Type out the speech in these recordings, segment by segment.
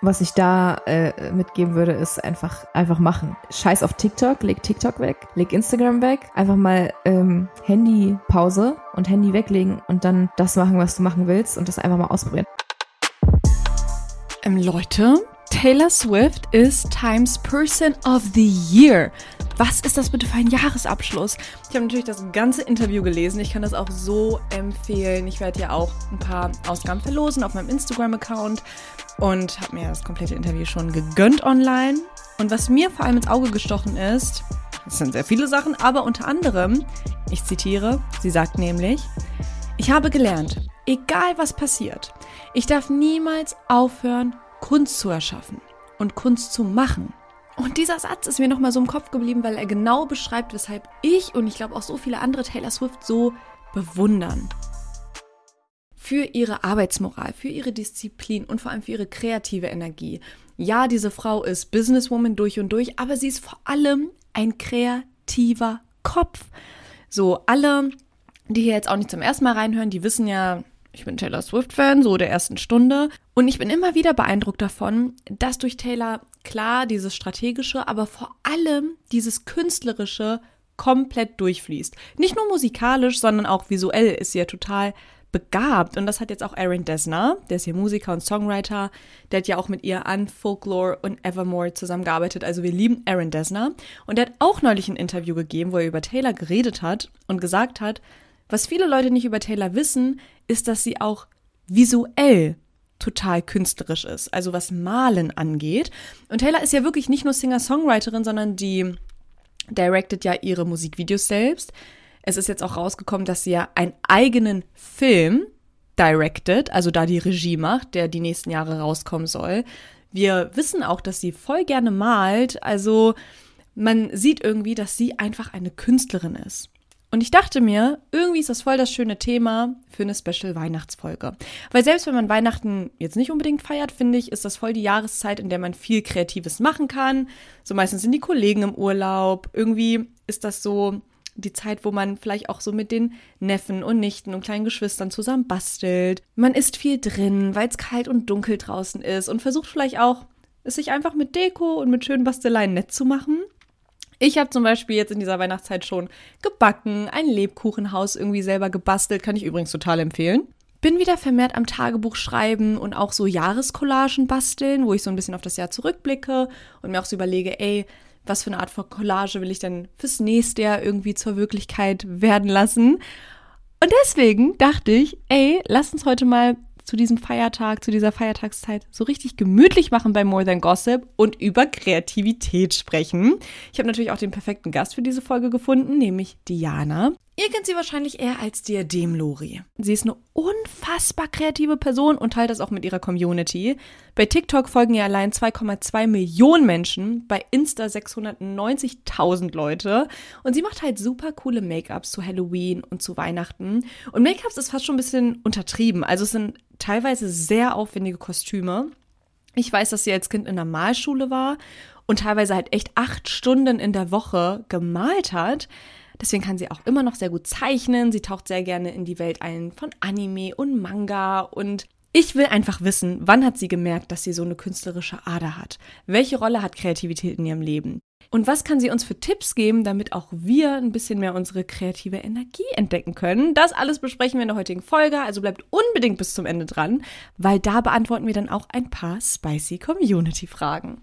Was ich da äh, mitgeben würde, ist einfach, einfach machen. Scheiß auf TikTok, leg TikTok weg, leg Instagram weg, einfach mal ähm, Handy-Pause und Handy weglegen und dann das machen, was du machen willst und das einfach mal ausprobieren. Ähm, Leute, Taylor Swift ist Times Person of the Year. Was ist das bitte für ein Jahresabschluss? Ich habe natürlich das ganze Interview gelesen. Ich kann das auch so empfehlen. Ich werde ja auch ein paar Ausgaben verlosen auf meinem Instagram-Account und habe mir das komplette Interview schon gegönnt online. Und was mir vor allem ins Auge gestochen ist, das sind sehr viele Sachen, aber unter anderem, ich zitiere, sie sagt nämlich, ich habe gelernt, egal was passiert, ich darf niemals aufhören, Kunst zu erschaffen und Kunst zu machen. Und dieser Satz ist mir nochmal so im Kopf geblieben, weil er genau beschreibt, weshalb ich und ich glaube auch so viele andere Taylor Swift so bewundern. Für ihre Arbeitsmoral, für ihre Disziplin und vor allem für ihre kreative Energie. Ja, diese Frau ist Businesswoman durch und durch, aber sie ist vor allem ein kreativer Kopf. So, alle, die hier jetzt auch nicht zum ersten Mal reinhören, die wissen ja, ich bin Taylor Swift-Fan, so der ersten Stunde. Und ich bin immer wieder beeindruckt davon, dass durch Taylor klar dieses strategische, aber vor allem dieses künstlerische komplett durchfließt. Nicht nur musikalisch, sondern auch visuell ist sie ja total begabt. Und das hat jetzt auch Aaron Dessner, der ist hier Musiker und Songwriter, der hat ja auch mit ihr an Folklore und Evermore zusammengearbeitet. Also wir lieben Aaron Dessner. Und der hat auch neulich ein Interview gegeben, wo er über Taylor geredet hat und gesagt hat, was viele Leute nicht über Taylor wissen, ist, dass sie auch visuell total künstlerisch ist, also was Malen angeht. Und Taylor ist ja wirklich nicht nur Singer-Songwriterin, sondern die directed ja ihre Musikvideos selbst. Es ist jetzt auch rausgekommen, dass sie ja einen eigenen Film directed, also da die Regie macht, der die nächsten Jahre rauskommen soll. Wir wissen auch, dass sie voll gerne malt, also man sieht irgendwie, dass sie einfach eine Künstlerin ist. Und ich dachte mir, irgendwie ist das voll das schöne Thema für eine Special Weihnachtsfolge. Weil selbst wenn man Weihnachten jetzt nicht unbedingt feiert, finde ich, ist das voll die Jahreszeit, in der man viel Kreatives machen kann. So meistens sind die Kollegen im Urlaub. Irgendwie ist das so die Zeit, wo man vielleicht auch so mit den Neffen und Nichten und kleinen Geschwistern zusammen bastelt. Man isst viel drin, weil es kalt und dunkel draußen ist und versucht vielleicht auch, es sich einfach mit Deko und mit schönen Basteleien nett zu machen. Ich habe zum Beispiel jetzt in dieser Weihnachtszeit schon gebacken, ein Lebkuchenhaus irgendwie selber gebastelt, kann ich übrigens total empfehlen. Bin wieder vermehrt am Tagebuch schreiben und auch so Jahreskollagen basteln, wo ich so ein bisschen auf das Jahr zurückblicke und mir auch so überlege, ey, was für eine Art von Collage will ich denn fürs nächste Jahr irgendwie zur Wirklichkeit werden lassen? Und deswegen dachte ich, ey, lass uns heute mal zu diesem Feiertag, zu dieser Feiertagszeit so richtig gemütlich machen bei More Than Gossip und über Kreativität sprechen. Ich habe natürlich auch den perfekten Gast für diese Folge gefunden, nämlich Diana. Ihr kennt sie wahrscheinlich eher als Diadem-Lori. Sie ist eine unfassbar kreative Person und teilt das auch mit ihrer Community. Bei TikTok folgen ihr allein 2,2 Millionen Menschen, bei Insta 690.000 Leute. Und sie macht halt super coole Make-ups zu Halloween und zu Weihnachten. Und Make-ups ist fast schon ein bisschen untertrieben. Also es sind teilweise sehr aufwendige Kostüme. Ich weiß, dass sie als Kind in der Malschule war und teilweise halt echt acht Stunden in der Woche gemalt hat. Deswegen kann sie auch immer noch sehr gut zeichnen. Sie taucht sehr gerne in die Welt ein von Anime und Manga und ich will einfach wissen, wann hat sie gemerkt, dass sie so eine künstlerische Ader hat? Welche Rolle hat Kreativität in ihrem Leben? Und was kann sie uns für Tipps geben, damit auch wir ein bisschen mehr unsere kreative Energie entdecken können? Das alles besprechen wir in der heutigen Folge, also bleibt unbedingt bis zum Ende dran, weil da beantworten wir dann auch ein paar spicy Community-Fragen.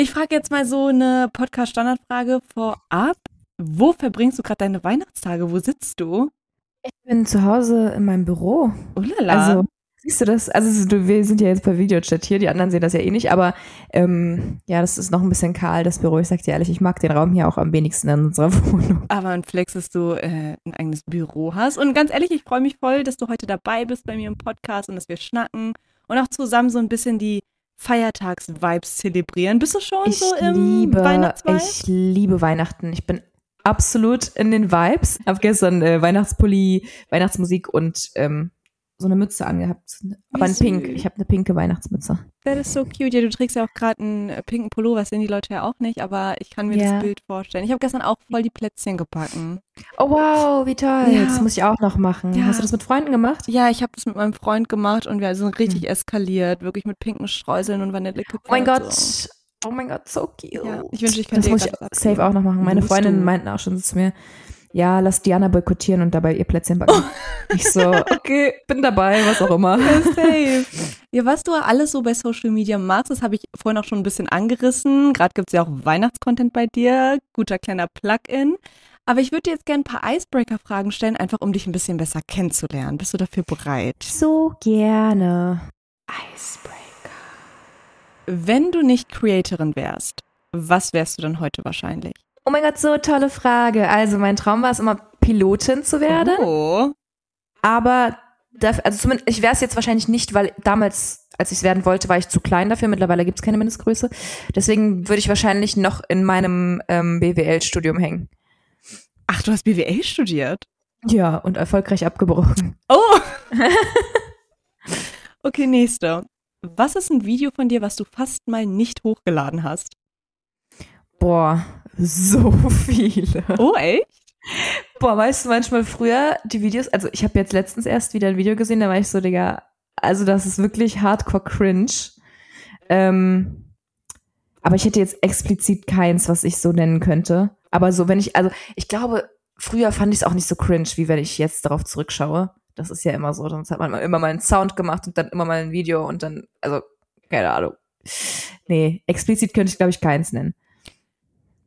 Ich frage jetzt mal so eine Podcast-Standardfrage vorab. Wo verbringst du gerade deine Weihnachtstage? Wo sitzt du? Ich bin zu Hause in meinem Büro. Oh lala. Also, Siehst du das? Also du, wir sind ja jetzt per Videochat hier, die anderen sehen das ja eh nicht, aber ähm, ja, das ist noch ein bisschen kahl, das Büro. Ich sag dir ehrlich, ich mag den Raum hier auch am wenigsten in unserer Wohnung. Aber ein Flex, dass du äh, ein eigenes Büro hast. Und ganz ehrlich, ich freue mich voll, dass du heute dabei bist bei mir im Podcast und dass wir schnacken und auch zusammen so ein bisschen die Feiertags-Vibes zelebrieren. Bist du schon Ich so im liebe, Weihnachtsvibe? ich liebe Weihnachten. Ich bin absolut in den Vibes. Hab gestern äh, Weihnachtspulli, Weihnachtsmusik und ähm, so eine Mütze angehabt. Aber ein Pink. Ich habe eine pinke Weihnachtsmütze. Das ist so cute. Ja, du trägst ja auch gerade einen äh, pinken Pullover, das sehen die Leute ja auch nicht, aber ich kann mir Ja. das Bild vorstellen. Ich habe gestern auch voll die Plätzchen gebacken. Oh wow, wie toll. Ja. Das muss ich auch noch machen. Ja. Hast du das mit Freunden gemacht? Ja, ich habe das mit meinem Freund gemacht und wir sind richtig eskaliert, wirklich mit pinken Streuseln und Vanillekippe. Oh mein Gott. So. Oh mein Gott, so cute. Ich wünschte, ich könnte Das muss ich safe auch noch machen. Meine Musst Freundinnen du. meinten auch schon zu mir, ja, lass Diana boykottieren und dabei ihr Plätzchen backen. Ich so, okay, bin dabei, was auch immer. Safe. Ja, was du alles so bei Social Media magst, das habe ich vorhin auch schon ein bisschen angerissen. Gerade gibt es ja auch Weihnachtscontent bei dir. Guter kleiner Plug-in. Aber ich würde dir jetzt gerne ein paar Icebreaker-Fragen stellen, einfach um dich ein bisschen besser kennenzulernen. Bist du dafür bereit? So gerne. Icebreaker. Wenn du nicht Creatorin wärst, was wärst du dann heute wahrscheinlich? Oh mein Gott, so tolle Frage. Also mein Traum war es immer, Pilotin zu werden. Oh. Aber dafür, also zumindest, ich wäre es jetzt wahrscheinlich nicht, weil damals, als ich es werden wollte, war ich zu klein dafür. Mittlerweile gibt es keine Mindestgröße. Deswegen würde ich wahrscheinlich noch in meinem ähm, BWL-Studium hängen. Ach, du hast BWL studiert? Ja, und erfolgreich abgebrochen. Oh! okay, nächste. Was ist ein Video von dir, was du fast mal nicht hochgeladen hast? Boah, so viele. Oh, echt? Boah, weißt du, manchmal früher die Videos, also ich habe jetzt letztens erst wieder ein Video gesehen, da war ich so, Digga, also das ist wirklich hardcore cringe. Ähm, aber ich hätte jetzt explizit keins, was ich so nennen könnte. Aber so, wenn ich, also ich glaube, früher fand ich es auch nicht so cringe, wie wenn ich jetzt darauf zurückschaue. Das ist ja immer so, sonst hat man immer mal einen Sound gemacht und dann immer mal ein Video und dann, also, keine Ahnung. Nee, explizit könnte ich, glaube ich, keins nennen.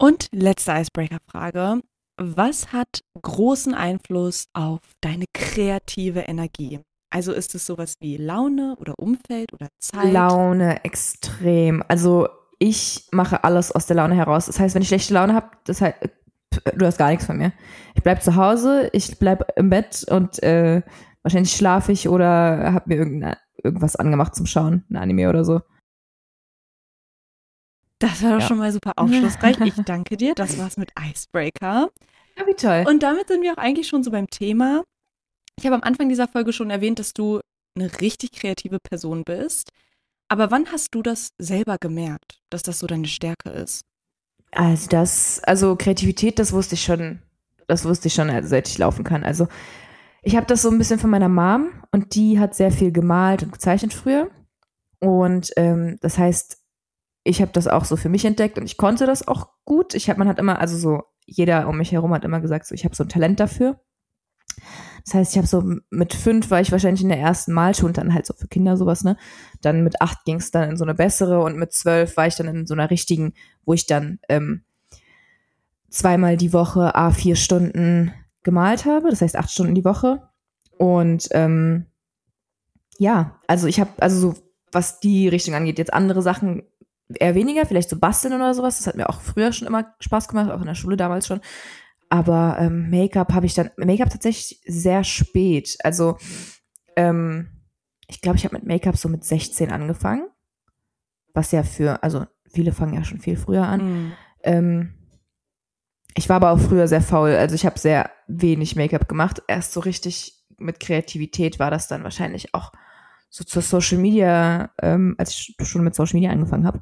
Und letzte Icebreaker-Frage. Was hat großen Einfluss auf deine kreative Energie? Also ist es sowas wie Laune oder Umfeld oder Zeit? Laune extrem. Also ich mache alles aus der Laune heraus. Das heißt, wenn ich schlechte Laune habe, das heißt, du hast gar nichts von mir. Ich bleib zu Hause, ich bleib im Bett und äh, wahrscheinlich schlafe ich oder habe mir irgendwas angemacht zum Schauen, ein Anime oder so. Das war doch Ja. schon mal super aufschlussreich. Ich danke dir. Das war's mit Icebreaker. Ja, wie toll. Und damit sind wir auch eigentlich schon so beim Thema. Ich habe am Anfang dieser Folge schon erwähnt, dass du eine richtig kreative Person bist. Aber wann hast du das selber gemerkt, dass das so deine Stärke ist? Also das, also Kreativität, das wusste ich schon, das wusste ich schon, also seit ich laufen kann. Also ich habe das so ein bisschen von meiner Mom und die hat sehr viel gemalt und gezeichnet früher. Und ähm, das heißt, ich habe das auch so für mich entdeckt und ich konnte das auch gut. Ich habe, man hat immer, also so jeder um mich herum hat immer gesagt, so ich habe so ein Talent dafür. Das heißt, ich habe so mit fünf war ich wahrscheinlich in der ersten Malschule dann halt so für Kinder sowas, ne? Dann mit acht ging es dann in so eine bessere und mit zwölf war ich dann in so einer richtigen, wo ich dann ähm, zweimal die Woche a vier Stunden gemalt habe, das heißt acht Stunden die Woche. Und ähm, ja, also ich habe, also so, was die Richtung angeht, jetzt andere Sachen eher weniger, vielleicht so basteln oder sowas. Das hat mir auch früher schon immer Spaß gemacht, auch in der Schule damals schon. Aber ähm, Make-up habe ich dann, Make-up tatsächlich sehr spät. Also ähm, ich glaube, ich habe mit Make-up so mit 16 angefangen. Was ja für, also viele fangen ja schon viel früher an. Mhm. Ähm, ich war aber auch früher sehr faul. Also ich habe sehr wenig Make-up gemacht. Erst so richtig mit Kreativität war das dann wahrscheinlich auch so zur Social Media, ähm, als ich schon mit Social Media angefangen habe.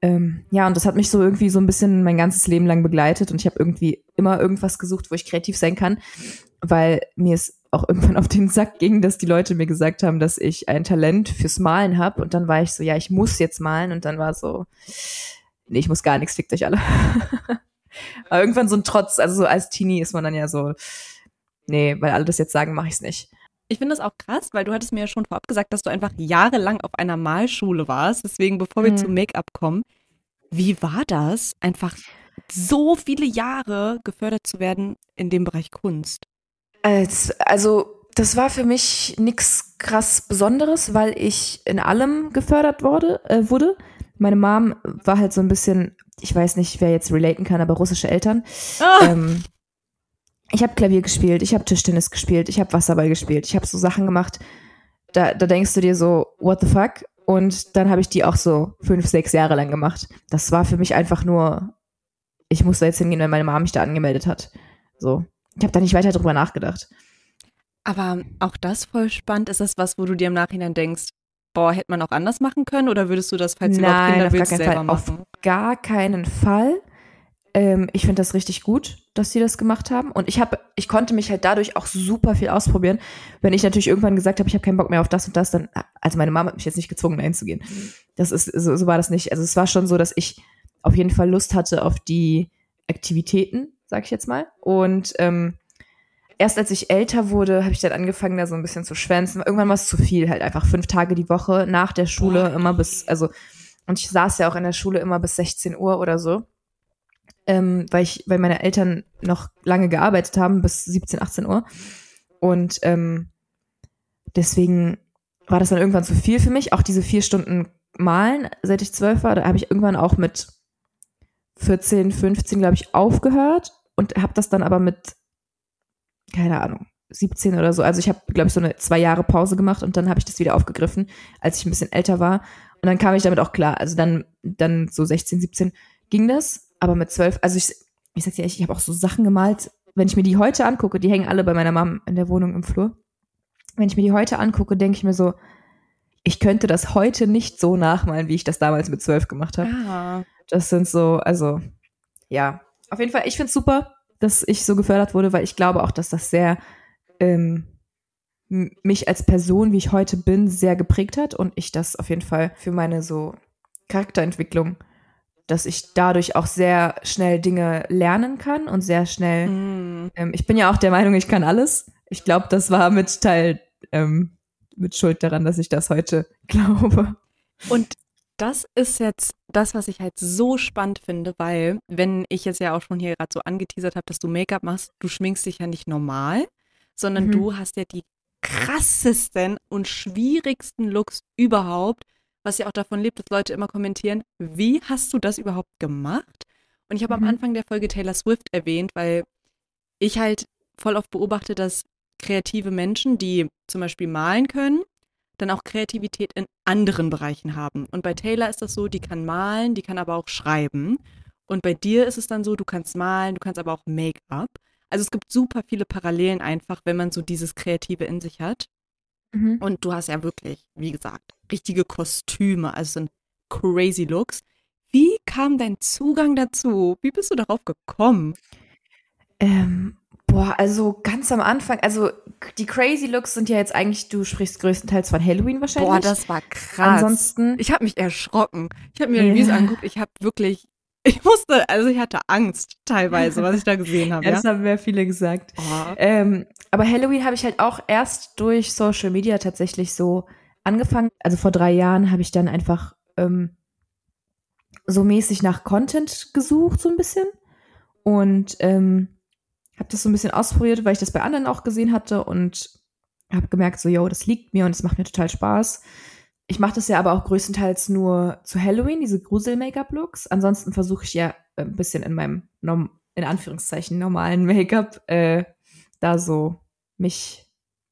Ähm, ja, und das hat mich so irgendwie so ein bisschen mein ganzes Leben lang begleitet und ich habe irgendwie immer irgendwas gesucht, wo ich kreativ sein kann, weil mir es auch irgendwann auf den Sack ging, dass die Leute mir gesagt haben, dass ich ein Talent fürs Malen habe und dann war ich so, ja, ich muss jetzt malen und dann war so, nee, ich muss gar nichts, fickt euch alle. Aber irgendwann so ein Trotz, also so als Teenie ist man dann ja so, nee, weil alle das jetzt sagen, mache ich es nicht. Ich finde das auch krass, weil du hattest mir ja schon vorab gesagt, dass du einfach jahrelang auf einer Malschule warst. Deswegen, bevor wir Mhm. zu Make-up kommen, wie war das, einfach so viele Jahre gefördert zu werden in dem Bereich Kunst? Als, also das war für mich nichts krass Besonderes, weil ich in allem gefördert wurde, äh, wurde. Meine Mom war halt so ein bisschen, ich weiß nicht, wer jetzt relaten kann, aber russische Eltern. Ah. Ähm, ich habe Klavier gespielt, ich habe Tischtennis gespielt, ich habe Wasserball gespielt, ich habe so Sachen gemacht. Da, da denkst du dir so, what the fuck? Und dann habe ich die auch so fünf, sechs Jahre lang gemacht. Das war für mich einfach nur, ich muss da jetzt hingehen, wenn meine Mama mich da angemeldet hat. So. Ich habe da nicht weiter drüber nachgedacht. Aber auch das voll spannend. Ist das was, wo du dir im Nachhinein denkst, boah, hätte man auch anders machen können? Oder würdest du das, falls du überhaupt Nein, Kinder auf gar willst, keinen selber Fall. machen? Auf gar keinen Fall. Ähm, ich finde das richtig gut, dass sie das gemacht haben. Und ich habe, ich konnte mich halt dadurch auch super viel ausprobieren. Wenn ich natürlich irgendwann gesagt habe, ich habe keinen Bock mehr auf das und das, dann, also meine Mama hat mich jetzt nicht gezwungen, dahin zu gehen. Das ist, so, so war das nicht. Also es war schon so, dass ich auf jeden Fall Lust hatte auf die Aktivitäten, sag ich jetzt mal. Und ähm, erst als ich älter wurde, habe ich dann angefangen, da so ein bisschen zu schwänzen. Irgendwann war es zu viel, halt einfach fünf Tage die Woche nach der Schule, immer bis, also, und ich saß ja auch in der Schule immer bis 16 Uhr oder so. Ähm, weil ich, weil meine Eltern noch lange gearbeitet haben, bis 17, 18 Uhr. Und ähm, deswegen war das dann irgendwann zu viel für mich. Auch diese vier Stunden Malen, seit ich zwölf war, da habe ich irgendwann auch mit 14, 15, glaube ich, aufgehört und habe das dann aber mit, keine Ahnung, 17 oder so. Also ich habe, glaube ich, so eine zwei Jahre Pause gemacht und dann habe ich das wieder aufgegriffen, als ich ein bisschen älter war. Und dann kam ich damit auch klar. Also dann, dann so 16, 17 ging das, aber mit 12, also ich, ich sag dir echt, ich habe auch so Sachen gemalt, wenn ich mir die heute angucke, die hängen alle bei meiner Mom in der Wohnung im Flur. Wenn ich mir die heute angucke, denke ich mir so, ich könnte das heute nicht so nachmalen, wie ich das damals mit 12 gemacht habe. Ah. Das sind so, also, ja. Auf jeden Fall, ich finde es super, dass ich so gefördert wurde, weil ich glaube auch, dass das sehr ähm, mich als Person, wie ich heute bin, sehr geprägt hat und ich das auf jeden Fall für meine so Charakterentwicklung, dass ich dadurch auch sehr schnell Dinge lernen kann und sehr schnell, Mm. ähm, ich bin ja auch der Meinung, ich kann alles. Ich glaube, das war mit Teil, ähm, mit Schuld daran, dass ich das heute glaube. Und das ist jetzt das, was ich halt so spannend finde, weil, wenn ich jetzt ja auch schon hier gerade so angeteasert habe, dass du Make-up machst, du schminkst dich ja nicht normal, sondern Mhm. du hast ja die krassesten und schwierigsten Looks überhaupt, was ja auch davon lebt, dass Leute immer kommentieren, wie hast du das überhaupt gemacht? Und ich habe Mhm. am Anfang der Folge Taylor Swift erwähnt, weil ich halt voll oft beobachte, dass kreative Menschen, die zum Beispiel malen können, dann auch Kreativität in anderen Bereichen haben. Und bei Taylor ist das so, die kann malen, die kann aber auch schreiben. Und bei dir ist es dann so, du kannst malen, du kannst aber auch Make-up. Also es gibt super viele Parallelen einfach, wenn man so dieses Kreative in sich hat. Und du hast ja wirklich, wie gesagt, richtige Kostüme, also sind crazy Looks. Wie kam dein Zugang dazu? Wie bist du darauf gekommen? Ähm, boah, also ganz am Anfang, also die Crazy Looks sind ja jetzt eigentlich, du sprichst größtenteils von Halloween wahrscheinlich. Boah, das war krass. Ansonsten, Ich habe mich erschrocken. Ich habe mir die Videos Ja. angeguckt. Ich habe wirklich, ich musste, also ich hatte Angst teilweise, was ich da gesehen habe. ja, das haben sehr viele gesagt. Oh. Ähm, aber Halloween habe ich halt auch erst durch Social Media tatsächlich so angefangen. Also vor drei Jahren habe ich dann einfach ähm, so mäßig nach Content gesucht, so ein bisschen. Und ähm, habe das so ein bisschen ausprobiert, weil ich das bei anderen auch gesehen hatte und habe gemerkt, so, yo, das liegt mir und es macht mir total Spaß. Ich mache das ja aber auch größtenteils nur zu Halloween, diese Grusel-Make-up-Looks. Ansonsten versuche ich ja ein bisschen in meinem, in Anführungszeichen, normalen Make-up äh, da so mich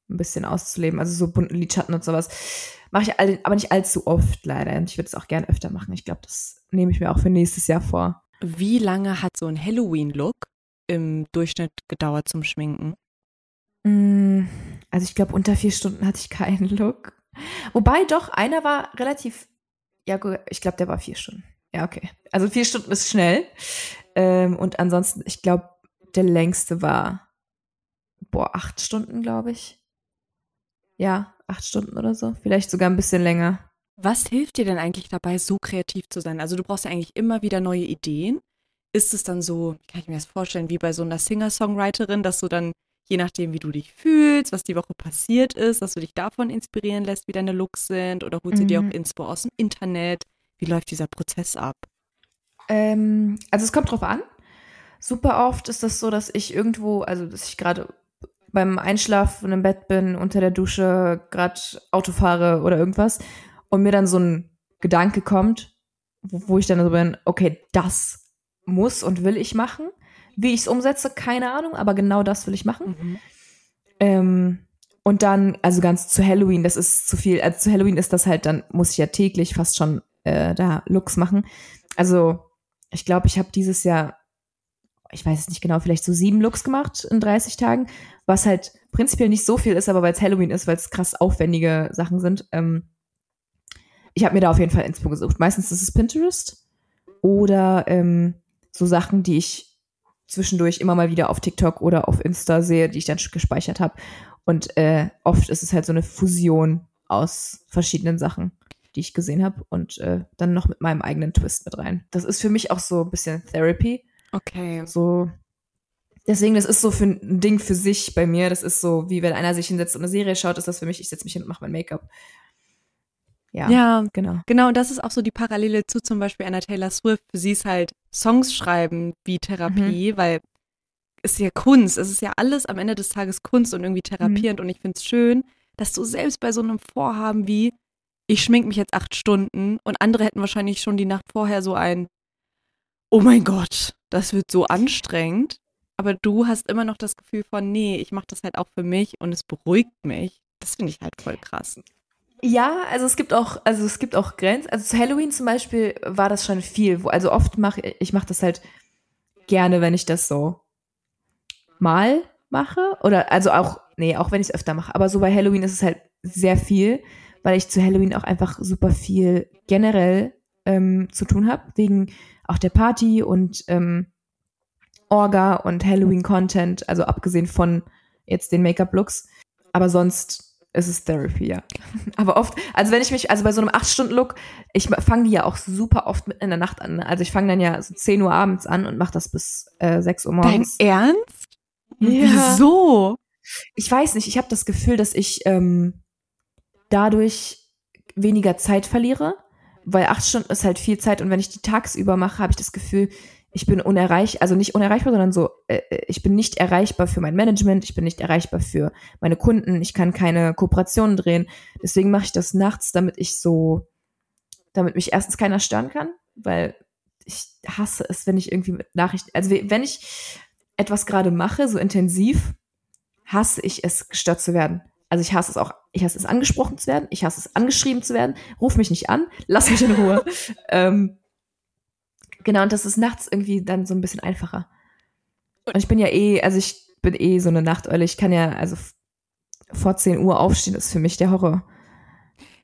ein bisschen auszuleben. Also so bunten Lidschatten und sowas. Mache ich all, aber nicht allzu oft leider. Und ich würde es auch gern öfter machen. Ich glaube, das nehme ich mir auch für nächstes Jahr vor. Wie lange hat so ein Halloween-Look im Durchschnitt gedauert zum Schminken? Mm, Also ich glaube, unter vier Stunden hatte ich keinen Look. Wobei doch, einer war relativ, ja, gut, ich glaube, der war vier Stunden. Ja, okay. Also vier Stunden ist schnell. Ähm, und ansonsten, ich glaube, der längste war, boah, acht Stunden, glaube ich. Ja, acht Stunden oder so. Vielleicht sogar ein bisschen länger. Was hilft dir denn eigentlich dabei, so kreativ zu sein? Also du brauchst ja eigentlich immer wieder neue Ideen. Ist es dann so, kann ich mir das vorstellen, wie bei so einer Singer-Songwriterin, dass du dann, je nachdem, wie du dich fühlst, was die Woche passiert ist, dass du dich davon inspirieren lässt, wie deine Looks sind, oder holst du dir Mhm. auch Inspo aus dem Internet? Wie läuft dieser Prozess ab? Ähm, also es kommt drauf an. Super oft ist das so, dass ich irgendwo, also dass ich gerade beim Einschlafen im Bett bin, unter der Dusche, gerade Auto fahre oder irgendwas und mir dann so ein Gedanke kommt, wo, wo ich dann so bin, okay, das muss und will ich machen. Wie ich es umsetze, keine Ahnung, aber genau das will ich machen. Mhm. Ähm, und dann, also ganz zu Halloween, das ist zu viel. Also zu Halloween ist das halt, dann muss ich ja täglich fast schon äh, da Looks machen. Also ich glaube, ich habe dieses Jahr, ich weiß es nicht genau, vielleicht so sieben Looks gemacht in 30 Tagen, was halt prinzipiell nicht so viel ist, aber weil es Halloween ist, weil es krass aufwendige Sachen sind. Ähm, ich habe mir da auf jeden Fall Inspo gesucht. Meistens ist es Pinterest oder ähm, so Sachen, die ich zwischendurch immer mal wieder auf TikTok oder auf Insta sehe, die ich dann gespeichert habe. Und äh, oft ist es halt so eine Fusion aus verschiedenen Sachen, die ich gesehen habe und äh, dann noch mit meinem eigenen Twist mit rein. Das ist für mich auch so ein bisschen Therapy. Okay. So. Deswegen, das ist so für ein Ding für sich bei mir. Das ist so, wie wenn einer sich hinsetzt und eine Serie schaut, ist das für mich, ich setze mich hin und mache mein Make-up. Ja, Ja, genau. Genau, und das ist auch so die Parallele zu zum Beispiel einer Taylor Swift. Für sie ist halt Songs schreiben wie Therapie, Mhm. weil es ist ja Kunst. Es ist ja alles am Ende des Tages Kunst und irgendwie Mhm. therapierend. Und ich finde es schön, dass du selbst bei so einem Vorhaben wie, ich schmink mich jetzt acht Stunden und andere hätten wahrscheinlich schon die Nacht vorher so ein, oh mein Gott, das wird so anstrengend. Aber du hast immer noch das Gefühl von, nee, ich mache das halt auch für mich und es beruhigt mich. Das finde ich halt voll krass. Ja, also es gibt auch, also es gibt auch Grenzen. Also zu Halloween zum Beispiel war das schon viel. Wo, also oft mache ich mache das halt gerne, wenn ich das so mal mache. Oder also auch, nee, auch wenn ich es öfter mache. Aber so bei Halloween ist es halt sehr viel, weil ich zu Halloween auch einfach super viel generell ähm, zu tun habe. Wegen auch der Party und ähm, Orga und Halloween-Content, also abgesehen von jetzt den Make-up-Looks. Aber sonst ist es Therapy, ja. Aber oft, also wenn ich mich, also bei so einem 8-Stunden-Look, ich fange die ja auch super oft mitten in der Nacht an. ne? Also ich fange dann ja so 10 Uhr abends an und mache das bis äh, 6 Uhr Dein morgens. Ernst? Ja. Wieso? Ich weiß nicht, ich habe das Gefühl, dass ich ähm, dadurch weniger Zeit verliere, weil acht Stunden ist halt viel Zeit und wenn ich die tagsüber mache, habe ich das Gefühl, ich bin unerreichbar, also nicht unerreichbar, sondern so, äh, ich bin nicht erreichbar für mein Management, ich bin nicht erreichbar für meine Kunden, ich kann keine Kooperationen drehen. Deswegen mache ich das nachts, damit ich so, damit mich erstens keiner stören kann, weil ich hasse es, wenn ich irgendwie mit Nachrichten, also wenn ich etwas gerade mache, so intensiv, hasse ich es, gestört zu werden. Also ich hasse es auch, ich hasse es angesprochen zu werden, ich hasse es angeschrieben zu werden, ruf mich nicht an, lass mich in Ruhe. ähm, genau, und das ist nachts irgendwie dann so ein bisschen einfacher. Und ich bin ja eh, also ich bin eh so eine Nachteule, ich kann ja, also vor 10 Uhr aufstehen, ist für mich der Horror.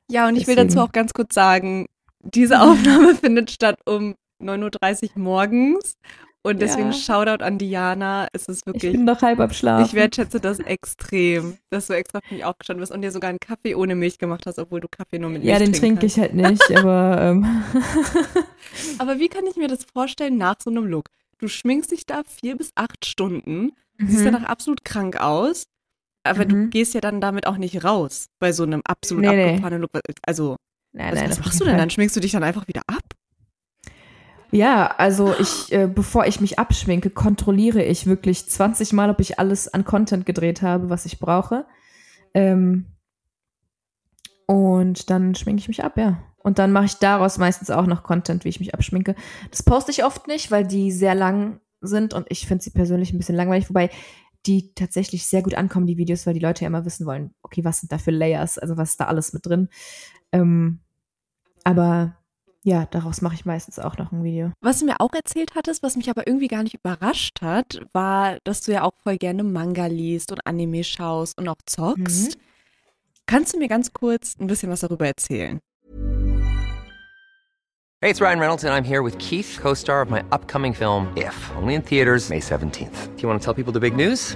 Ja, und ich will Deswegen. dazu auch ganz kurz sagen, diese Aufnahme findet statt um 9.30 Uhr morgens. Und deswegen Ja. Shoutout an Diana. Es ist Ich wirklich, bin noch halb am Schlafen. ich wertschätze das extrem, dass du extra für mich aufgestanden bist und dir sogar einen Kaffee ohne Milch gemacht hast, obwohl du Kaffee nur mit Milch ja, den trinke ich halt nicht, aber ähm, kannst. Aber wie kann ich mir das vorstellen nach so einem Look? Du schminkst dich da vier bis acht Stunden, siehst Mhm. danach absolut krank aus, aber du Mhm. gehst ja dann damit auch nicht raus bei so einem absolut Nee, nee. abgefahrenen Look. Also, nein, was, nein, was machst du denn Fall. dann? Schminkst du dich dann einfach wieder ab? Ja, also ich, äh, bevor ich mich abschminke, kontrolliere ich wirklich 20 Mal, ob ich alles an Content gedreht habe, was ich brauche. Ähm, und dann schminke ich mich ab, ja. Und dann mache ich daraus meistens auch noch Content, wie ich mich abschminke. Das poste ich oft nicht, weil die sehr lang sind und ich finde sie persönlich ein bisschen langweilig, wobei die tatsächlich sehr gut ankommen, die Videos, weil die Leute ja immer wissen wollen, okay, was sind da für Layers, also was ist da alles mit drin. Ähm, aber ja, daraus mache ich meistens auch noch ein Video. Was du mir auch erzählt hattest, was mich aber irgendwie gar nicht überrascht hat, war, dass du ja auch voll gerne Manga liest und Anime schaust und auch zockst. Kannst du mir ganz kurz ein bisschen was darüber erzählen? Hey, it's Ryan Reynolds, and I'm here with Keith, co star of my upcoming film, If, only in theaters, May 17th. Do you want to tell people the big news?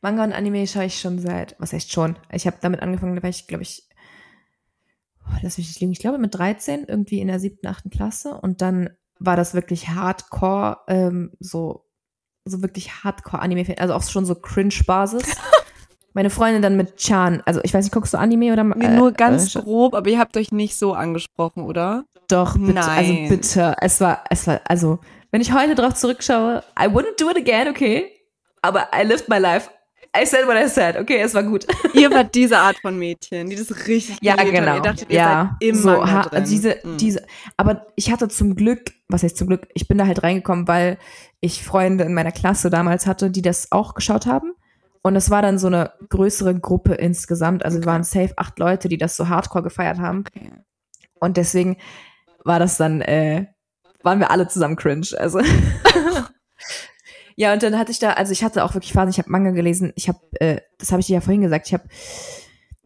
Manga und Anime schaue ich schon seit, was heißt schon? Ich habe damit angefangen, da war ich, glaube ich, oh, lass mich nicht liegen, ich glaube mit 13, irgendwie in der siebten, achten Klasse. Und dann war das wirklich Hardcore, ähm, so, so wirklich Hardcore-Anime, also auch schon so Cringe-Basis. Meine Freundin dann mit Chan, also ich weiß nicht, guckst du Anime oder? Äh, Nur ganz äh, grob, aber ihr habt euch nicht so angesprochen, oder? Doch, bitte, also Nein. also bitte. Es war, es war, also, wenn ich heute drauf zurückschaue, I wouldn't do it again, okay? Aber I lived my life. I said what I said. Okay, es war gut. Ihr wart diese Art von Mädchen, die das richtig Ja, genau. Ihr dachtet, ja. ihr seid immer so, ha, drin. diese, mhm. diese, aber ich hatte zum Glück, was heißt zum Glück, ich bin da halt reingekommen, weil ich Freunde in meiner Klasse damals hatte, die das auch geschaut haben. Und es war dann so eine größere Gruppe insgesamt. Also okay. wir waren safe acht Leute, die das so hardcore gefeiert haben. Okay. Und deswegen war das dann, äh, waren wir alle zusammen cringe. Also Ja, und dann hatte ich da, also ich hatte auch wirklich Phasen, ich habe Manga gelesen, ich habe, äh, das habe ich dir ja vorhin gesagt, ich habe,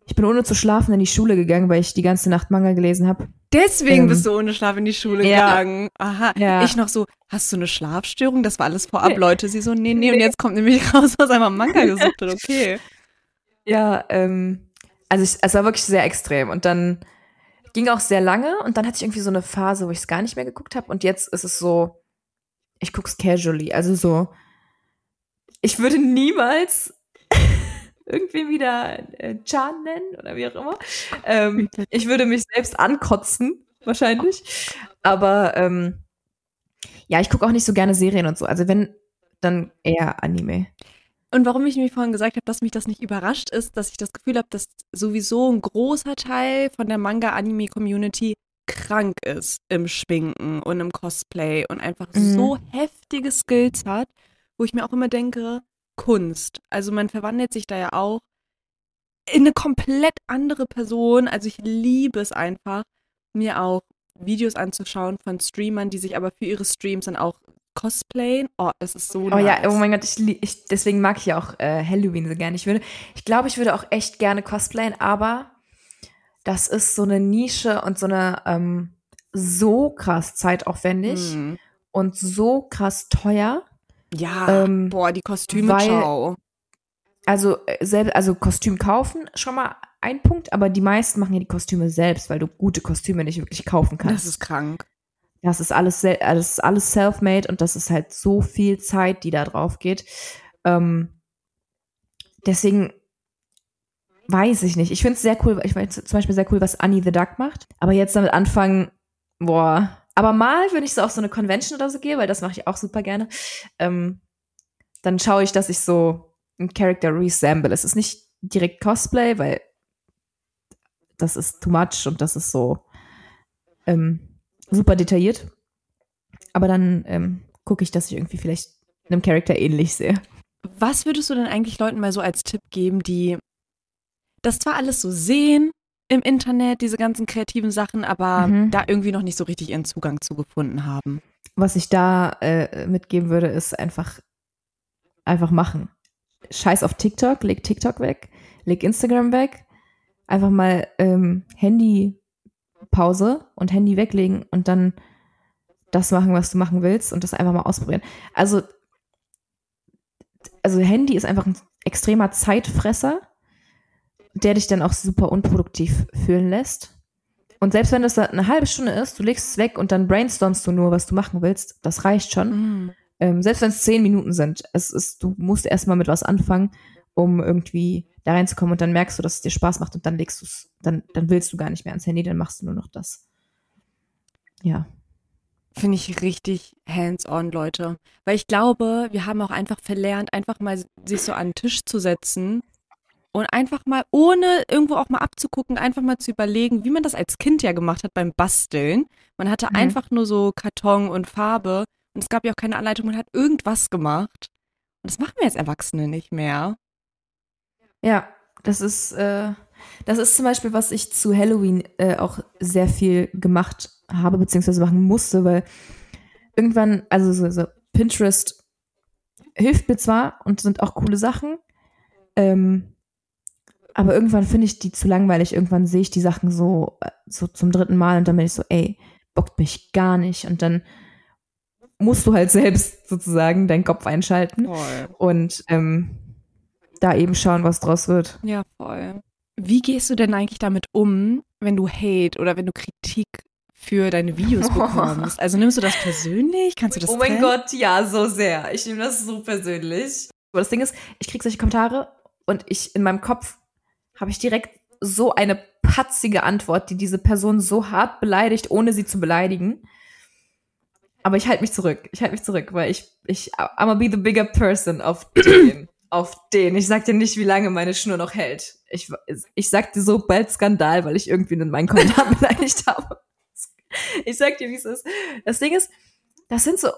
ich bin ohne zu schlafen in die Schule gegangen, weil ich die ganze Nacht Manga gelesen habe. Deswegen ähm, bist du ohne Schlaf in die Schule ja. gegangen. Aha. Ja. Ich noch so, hast du eine Schlafstörung? Das war alles vorab, Leute. Sie so, nee, nee, und jetzt kommt nämlich raus, was einmal Manga gesucht hat. Okay. Ja, ähm, also ich, es war wirklich sehr extrem. Und dann ging auch sehr lange und dann hatte ich irgendwie so eine Phase, wo ich es gar nicht mehr geguckt habe. Und jetzt ist es so, ich guck's casually. Also so, ich würde niemals irgendwie wieder äh, Chan nennen oder wie auch immer. Ähm, ich würde mich selbst ankotzen, wahrscheinlich. Aber ähm, ja, ich gucke auch nicht so gerne Serien und so. Also wenn, dann eher Anime. Und warum ich nämlich vorhin gesagt habe, dass mich das nicht überrascht ist, dass ich das Gefühl habe, dass sowieso ein großer Teil von der Manga-Anime-Community krank ist im Schwinken und im Cosplay und einfach mhm. so heftige Skills hat, wo ich mir auch immer denke, Kunst. Also man verwandelt sich da ja auch in eine komplett andere Person. Also ich liebe es einfach, mir auch Videos anzuschauen von Streamern, die sich aber für ihre Streams dann auch cosplayen. Oh, es ist so Oh nice. ja, oh mein Gott, ich, ich, deswegen mag ich ja auch äh, Halloween so gerne. Ich würde, ich glaube, ich würde auch echt gerne cosplayen, aber das ist so eine Nische und so eine ähm, so krass zeitaufwendig mm. und so krass teuer. Ja, ähm, boah, die Kostüme, weil, ciao. Also, äh, selbst, also Kostüm kaufen, schon mal ein Punkt, aber die meisten machen ja die Kostüme selbst, weil du gute Kostüme nicht wirklich kaufen kannst. Das ist krank. Das ist alles, das ist alles self-made und das ist halt so viel Zeit, die da drauf geht. Ähm, deswegen weiß ich nicht. Ich finde es sehr cool, ich finde zum Beispiel sehr cool, was Annie the Duck macht. Aber jetzt damit anfangen, boah. Aber mal, wenn ich so auf so eine Convention oder so gehe, weil das mache ich auch super gerne, ähm, dann schaue ich, dass ich so einen Character resemble. Es ist nicht direkt Cosplay, weil das ist too much und das ist so ähm, super detailliert. Aber dann ähm, gucke ich, dass ich irgendwie vielleicht einem Charakter ähnlich sehe. Was würdest du denn eigentlich Leuten mal so als Tipp geben, die das zwar alles so sehen im Internet, diese ganzen kreativen Sachen, aber mhm. da irgendwie noch nicht so richtig ihren Zugang zu gefunden haben. Was ich da äh, mitgeben würde, ist einfach, einfach machen. Scheiß auf TikTok, leg TikTok weg, leg Instagram weg, einfach mal ähm, Handy Pause und Handy weglegen und dann das machen, was du machen willst und das einfach mal ausprobieren. Also, also Handy ist einfach ein extremer Zeitfresser der dich dann auch super unproduktiv fühlen lässt. Und selbst wenn das eine halbe Stunde ist, du legst es weg und dann brainstormst du nur, was du machen willst, das reicht schon. Mhm. Ähm, selbst wenn es zehn Minuten sind, es ist, du musst erstmal mit was anfangen, um irgendwie da reinzukommen und dann merkst du, dass es dir Spaß macht und dann legst du es, dann, dann willst du gar nicht mehr ans Handy, dann machst du nur noch das. Ja. Finde ich richtig hands-on, Leute. Weil ich glaube, wir haben auch einfach verlernt, einfach mal sich so an den Tisch zu setzen und einfach mal, ohne irgendwo auch mal abzugucken, einfach mal zu überlegen, wie man das als Kind ja gemacht hat beim Basteln. Man hatte mhm. einfach nur so Karton und Farbe und es gab ja auch keine Anleitung, man hat irgendwas gemacht. Und das machen wir als Erwachsene nicht mehr. Ja, das ist, äh, das ist zum Beispiel, was ich zu Halloween äh, auch sehr viel gemacht habe, beziehungsweise machen musste, weil irgendwann, also so, so Pinterest hilft mir zwar und sind auch coole Sachen, ähm, aber irgendwann finde ich die zu langweilig. Irgendwann sehe ich die Sachen so, äh, so zum dritten Mal und dann bin ich so, ey, bockt mich gar nicht. Und dann musst du halt selbst sozusagen deinen Kopf einschalten. Oh, Und ähm, da eben schauen, was draus wird. Ja, voll. Wie gehst du denn eigentlich damit um, wenn du Hate oder wenn du Kritik für deine Videos bekommst? Also nimmst du das persönlich? Kannst du das Oh mein trennen? Gott, ja, so sehr. Ich nehme das so persönlich. Aber das Ding ist, ich kriege solche Kommentare und ich in meinem Kopf habe ich direkt so eine patzige Antwort, die diese Person so hart beleidigt, ohne sie zu beleidigen. Aber ich halte mich zurück. Ich halte mich zurück, weil ich, ich, I'ma be the bigger person auf den. auf den. Ich sag dir nicht, wie lange meine Schnur noch hält. Ich, ich sag dir so bald Skandal, weil ich irgendwie in meinen Kommentar beleidigt habe. Ich sag dir, wie es ist. Das Ding ist, das sind so,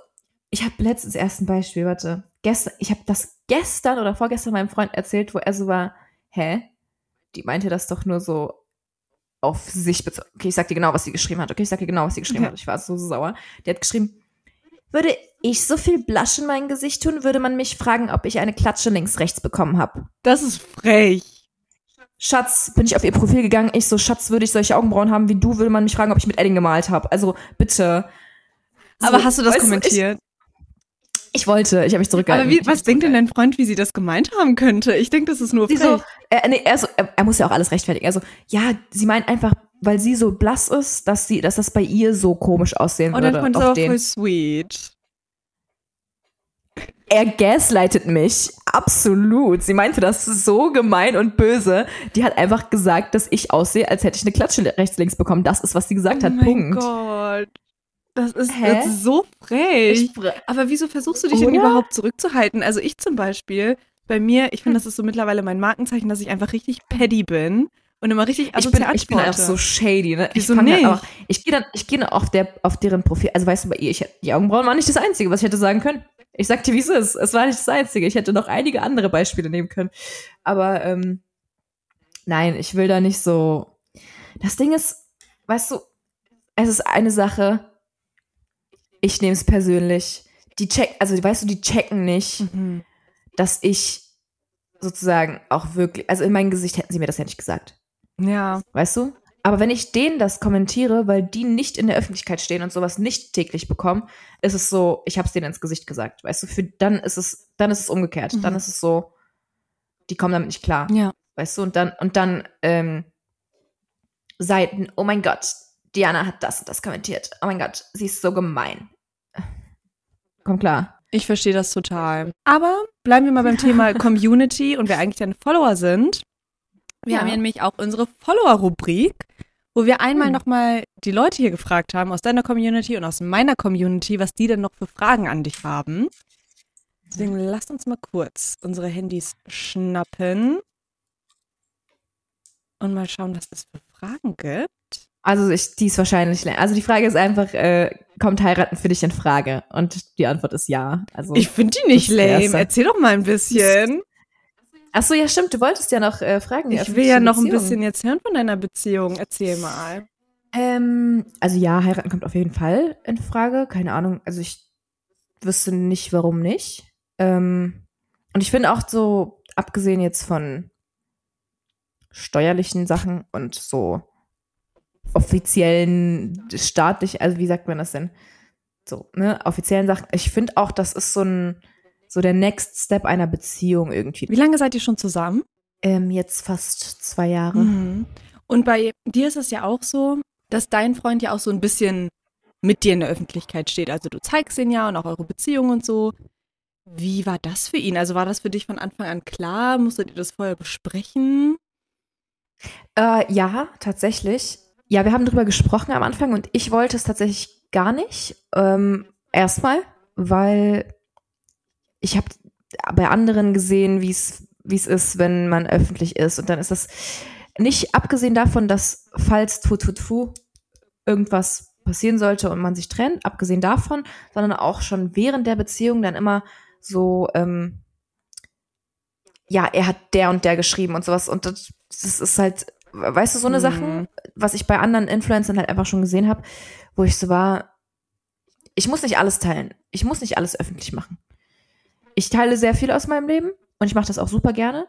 ich habe letztens erst ein Beispiel, warte. Gestern, ich habe das gestern oder vorgestern meinem Freund erzählt, wo er so war, hä? Die meinte das doch nur so auf sich bezogen. Okay, ich sag dir genau, was sie geschrieben hat. Okay, ich sag dir genau, was sie geschrieben Okay. hat. Ich war so, sauer. Die hat geschrieben, würde ich so viel Blush in mein Gesicht tun, würde man mich fragen, ob ich eine Klatsche links-rechts bekommen habe. Das ist frech. Schatz, bin ich auf ihr Profil gegangen. Ich so, Schatz, würde ich solche Augenbrauen haben wie du, würde man mich fragen, ob ich mit Edding gemalt habe. Also bitte. Aber So, hast du das kommentiert? ich, ich wollte, ich habe mich zurückgehalten. Aber wie, was denkt denn dein Freund, wie sie das gemeint haben könnte? Ich denke, das ist nur frech. so, äh, nee, er, so, er, er muss ja auch alles rechtfertigen. Also, ja, sie meint einfach, weil sie so blass ist, dass sie, dass das bei ihr so komisch aussehen Und würde. ist auf aber den. voll sweet. Er gaslightet mich. Absolut. Sie meinte das so gemein und böse. Die hat einfach gesagt, dass ich aussehe, als hätte ich eine Klatsche rechts, links bekommen. Das ist, was sie gesagt hat. oh mein Punkt. Gott. Das ist, das ist so frech. Aber wieso versuchst du dich denn Oder? überhaupt zurückzuhalten? Also ich zum Beispiel, bei mir, ich finde, das ist so mittlerweile mein Markenzeichen, dass ich einfach richtig petty bin und immer richtig ich bin, asozial ich bin auch so shady, ne? Wieso ich nicht? Auch, ich gehe dann, ich gehe dann auf der, auf deren Profil. Also weißt du, bei ihr, ich, die Augenbrauen waren nicht das Einzige, was ich hätte sagen können. Ich sag dir, wie es ist. Es war nicht das Einzige. Ich hätte noch einige andere Beispiele nehmen können. Aber ähm, nein, ich will da nicht so. Das Ding ist, weißt du, es ist eine Sache. Ich nehme es persönlich. Die check, also weißt du, die checken nicht, Mhm. dass ich sozusagen auch wirklich, also in mein Gesicht hätten sie mir das ja nicht gesagt. Ja. Weißt du? Aber wenn ich denen das kommentiere, weil die nicht in der Öffentlichkeit stehen und sowas nicht täglich bekommen, ist es so, ich habe es denen ins Gesicht gesagt, weißt du? Für dann ist es, dann ist es umgekehrt. Mhm. Dann ist es so, die kommen damit nicht klar, Ja. weißt du? Und dann und dann ähm, Seiten, oh mein Gott, Diana hat das und das kommentiert. Oh mein Gott, sie ist so gemein. Komm klar. Ich verstehe das total. Aber bleiben wir mal beim Thema Community und wer eigentlich deine Follower sind. Wir Ja. haben hier nämlich auch unsere Follower-Rubrik, wo wir einmal Hm. nochmal die Leute hier gefragt haben aus deiner Community und aus meiner Community, was die denn noch für Fragen an dich haben. Deswegen lasst uns mal kurz unsere Handys schnappen und mal schauen, was es für Fragen gibt. Also ich, die ist wahrscheinlich, also die Frage ist einfach, äh, kommt heiraten für dich in Frage? Und die Antwort ist ja. Also Ich finde die nicht lame. Erzähl doch mal ein bisschen. Ach so, ja, stimmt. Du wolltest ja noch äh, fragen. Ich will ja noch ein Beziehung. bisschen jetzt hören von deiner Beziehung. Erzähl mal. Ähm, also ja, heiraten kommt auf jeden Fall in Frage. Keine Ahnung. Also ich wüsste nicht, warum nicht. Ähm, und ich finde auch so, abgesehen jetzt von steuerlichen Sachen und so offiziellen, staatlich, also wie sagt man das denn? So, ne, offiziellen Sachen. Ich finde auch, das ist so ein, so der Next Step einer Beziehung irgendwie. Wie lange seid ihr schon zusammen? Ähm, jetzt fast zwei Jahre. Mhm. Und bei dir ist es ja auch so, dass dein Freund ja auch so ein bisschen mit dir in der Öffentlichkeit steht. Also du zeigst ihn ja und auch eure Beziehung und so. Wie war das für ihn? Also war das für dich von Anfang an klar? Musstet ihr das vorher besprechen? Äh, ja, tatsächlich. Ja, wir haben drüber gesprochen am Anfang und ich wollte es tatsächlich gar nicht. Ähm, erstmal, weil ich habe bei anderen gesehen, wie es wie es ist, wenn man öffentlich ist. Und dann ist das nicht abgesehen davon, dass falls tu tu tu irgendwas passieren sollte und man sich trennt, abgesehen davon, sondern auch schon während der Beziehung dann immer so, ähm, ja, er hat der und der geschrieben und sowas. Und das, das ist halt, weißt du, so eine Mhm. Sachen, was ich bei anderen Influencern halt einfach schon gesehen habe, wo ich so war, ich muss nicht alles teilen. Ich muss nicht alles öffentlich machen. Ich teile sehr viel aus meinem Leben und ich mache das auch super gerne.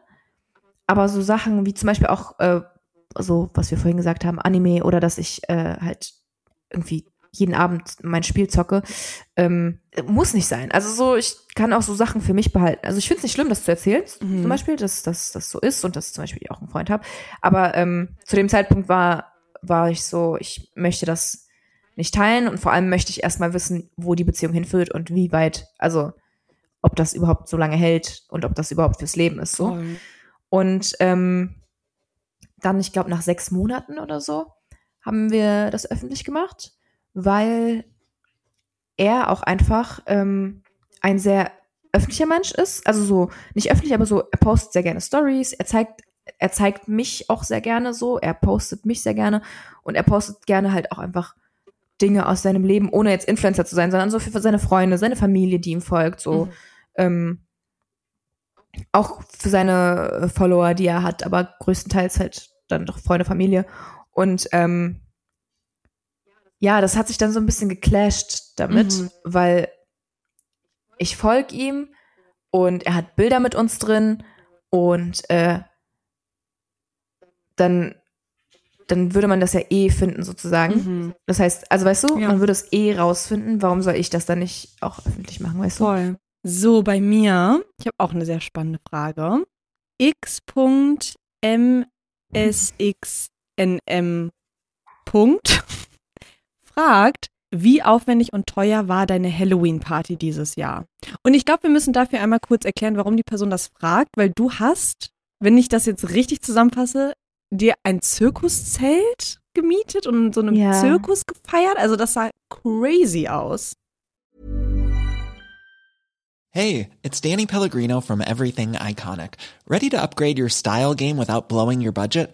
Aber so Sachen wie zum Beispiel auch, äh, so, was wir vorhin gesagt haben, Anime oder dass ich äh, halt irgendwie jeden Abend mein Spiel zocke. Ähm, muss nicht sein. Also so, ich kann auch so Sachen für mich behalten. Also ich finde es nicht schlimm, das zu erzählen, Mhm. zum Beispiel, dass das so ist und dass zum Beispiel ich auch einen Freund habe. Aber ähm, zu dem Zeitpunkt war, war ich so, ich möchte das nicht teilen und vor allem möchte ich erstmal wissen, wo die Beziehung hinführt und wie weit, also ob das überhaupt so lange hält und ob das überhaupt fürs Leben ist. So. Und ähm, dann, ich glaube, nach sechs Monaten oder so, haben wir das öffentlich gemacht, weil er auch einfach ähm, ein sehr öffentlicher Mensch ist. Also so, nicht öffentlich, aber so, er postet sehr gerne Stories, er zeigt, er zeigt mich auch sehr gerne so, er postet mich sehr gerne und er postet gerne halt auch einfach Dinge aus seinem Leben, ohne jetzt Influencer zu sein, sondern so für seine Freunde, seine Familie, die ihm folgt, so. Mhm. Ähm, auch für seine Follower, die er hat, aber größtenteils halt dann doch Freunde, Familie. Und ähm, ja, das hat sich dann so ein bisschen geclasht damit, Mhm. weil ich folge ihm und er hat Bilder mit uns drin und äh, dann, dann würde man das ja eh finden, sozusagen. Mhm. Das heißt, also weißt du, Ja. man würde es eh rausfinden. Warum soll ich das dann nicht auch öffentlich machen, weißt du? Voll. So, bei mir, ich habe auch eine sehr spannende Frage. X.msxnm. Punkt fragt, wie aufwendig und teuer war deine Halloween-Party dieses Jahr? Und ich glaube, wir müssen dafür einmal kurz erklären, warum die Person das fragt, weil du hast, wenn ich das jetzt richtig zusammenfasse, dir ein Zirkuszelt gemietet und in so einem Ja. Zirkus gefeiert. Also das sah crazy aus. Hey, it's Danny Pellegrino from Everything Iconic. Ready to upgrade your style game without blowing your budget?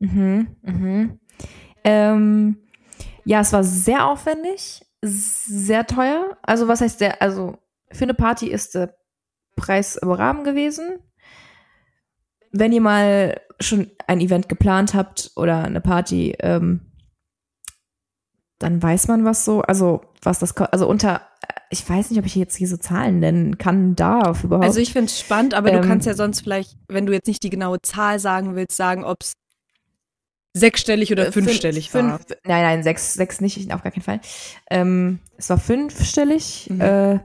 Mhm, mhm. Ähm, ja, es war sehr aufwendig, sehr teuer. Also was heißt sehr, also für eine Party ist der Preis im Rahmen gewesen. Wenn ihr mal schon ein Event geplant habt oder eine Party, ähm, dann weiß man was so, also was das, also unter, ich weiß nicht, ob ich jetzt hier so Zahlen nennen kann, darf überhaupt. Also ich finde es spannend, aber du Ähm, kannst ja sonst vielleicht, wenn du jetzt nicht die genaue Zahl sagen willst, sagen, ob es sechsstellig oder Äh, fün- fünfstellig war. fünf, Nein, nein, sechs, sechs nicht, auf gar keinen Fall. Ähm, es war fünfstellig, Mhm. äh,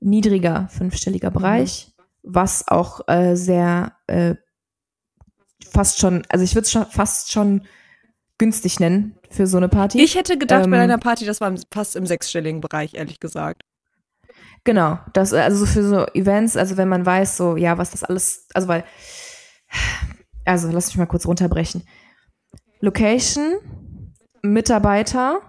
niedriger fünfstelliger Bereich, was auch äh, sehr äh, fast schon, also ich würde es schon fast schon günstig nennen für so eine Party. Ich hätte gedacht Ähm, bei deiner Party, das war fast im sechsstelligen Bereich, ehrlich gesagt. Genau, das also so für so Events, also wenn man weiß, so ja, was das alles, also weil, also lass mich mal kurz runterbrechen. Location, Mitarbeiter,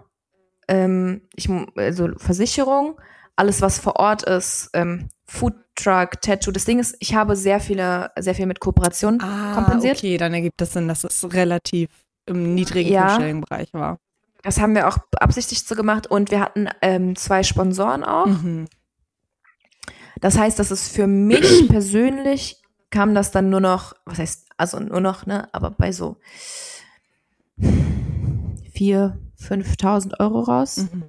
ähm, ich, also Versicherung, alles was vor Ort ist, ähm, Foodtruck, Tattoo. Das Ding ist, ich habe sehr viele, sehr viel mit Kooperation kompensiert. Ah, okay, dann ergibt das Sinn, dass es relativ im niedrigen Ja. fünfstelligen Bereich war. Das haben wir auch absichtlich so gemacht und wir hatten ähm, zwei Sponsoren auch. Mhm. Das heißt, dass es für mich persönlich kam das dann nur noch, was heißt, also nur noch, ne, aber bei so 4.000, 5.000 Euro raus. Mhm.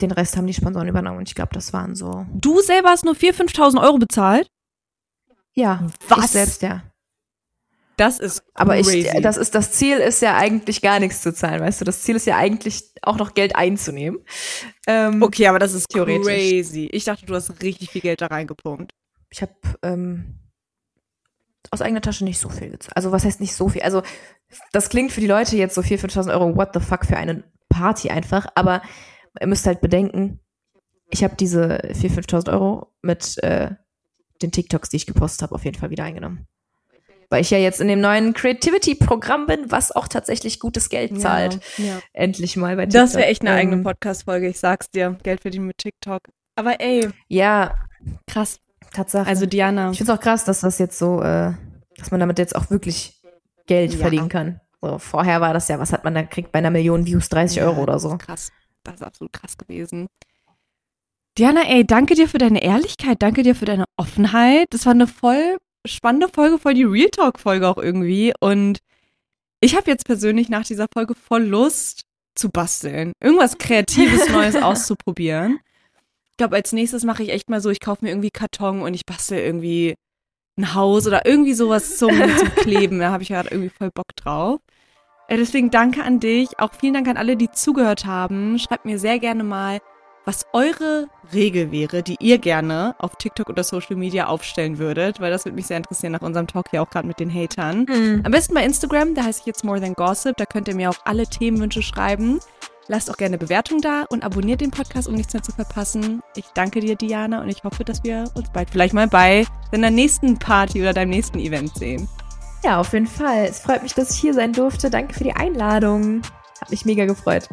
Den Rest haben die Sponsoren übernommen und ich glaube, das waren so, Du selber hast nur 4.000, 5.000 Euro bezahlt? ja, Was? ich selbst, ja. Das ist Aber ich, das ist, das Ziel ist ja eigentlich gar nichts zu zahlen, weißt du, das Ziel ist ja eigentlich auch noch Geld einzunehmen. Ähm, okay, aber das ist Theoretisch. crazy. Ich dachte, du hast richtig viel Geld da reingepumpt. ich habe ähm, aus eigener Tasche nicht so viel gezahlt. Also was heißt nicht so viel? Also das klingt für die Leute jetzt so 4.000, 5.000 Euro, what the fuck für eine Party einfach. Aber ihr müsst halt bedenken, ich habe diese 4.000, 5.000 Euro mit äh, den TikToks, die ich gepostet habe, auf jeden Fall wieder eingenommen. Weil ich ja jetzt in dem neuen Creativity-Programm bin, was auch tatsächlich gutes Geld zahlt. Ja. Endlich mal bei TikTok. Das wäre echt eine eigene Ähm, Podcast-Folge, ich sag's dir. Geld verdienen mit TikTok. Aber ey, Ja, krass. Tatsache. Also Diana, Ich finde es auch krass, dass das jetzt so, äh, dass man damit jetzt auch wirklich Geld Ja. verdienen kann. So, vorher war das ja, was hat man da kriegt bei einer Million Views 30 Euro oder das so. ist krass. das ist absolut krass gewesen. Diana, ey, danke dir für deine Ehrlichkeit, danke dir für deine Offenheit. Das war eine voll spannende Folge, voll die Real Talk-Folge auch irgendwie. Und ich habe jetzt persönlich nach dieser Folge voll Lust zu basteln. Irgendwas Kreatives, Neues auszuprobieren. Ich glaube, als nächstes mache ich echt mal so, ich kaufe mir irgendwie Karton und ich bastel irgendwie ein Haus oder irgendwie sowas zum, zum Kleben. Da habe ich ja irgendwie voll Bock drauf. Äh, deswegen danke an dich. Auch vielen Dank an alle, die zugehört haben. Schreibt mir sehr gerne mal, was eure Regel wäre, die ihr gerne auf TikTok oder Social Media aufstellen würdet, weil das würde mich sehr interessieren nach unserem Talk hier auch gerade mit den Hatern. Mhm. Am besten bei Instagram, da heiße ich jetzt More Than Gossip, da könnt ihr mir auch alle Themenwünsche schreiben. Lasst auch gerne Bewertung da und abonniert den Podcast, um nichts mehr zu verpassen. Ich danke dir, Diana, und ich hoffe, dass wir uns bald vielleicht mal bei deiner nächsten Party oder deinem nächsten Event sehen. Ja, auf jeden Fall. Es freut mich, dass ich hier sein durfte. Danke für die Einladung. Hat mich mega gefreut.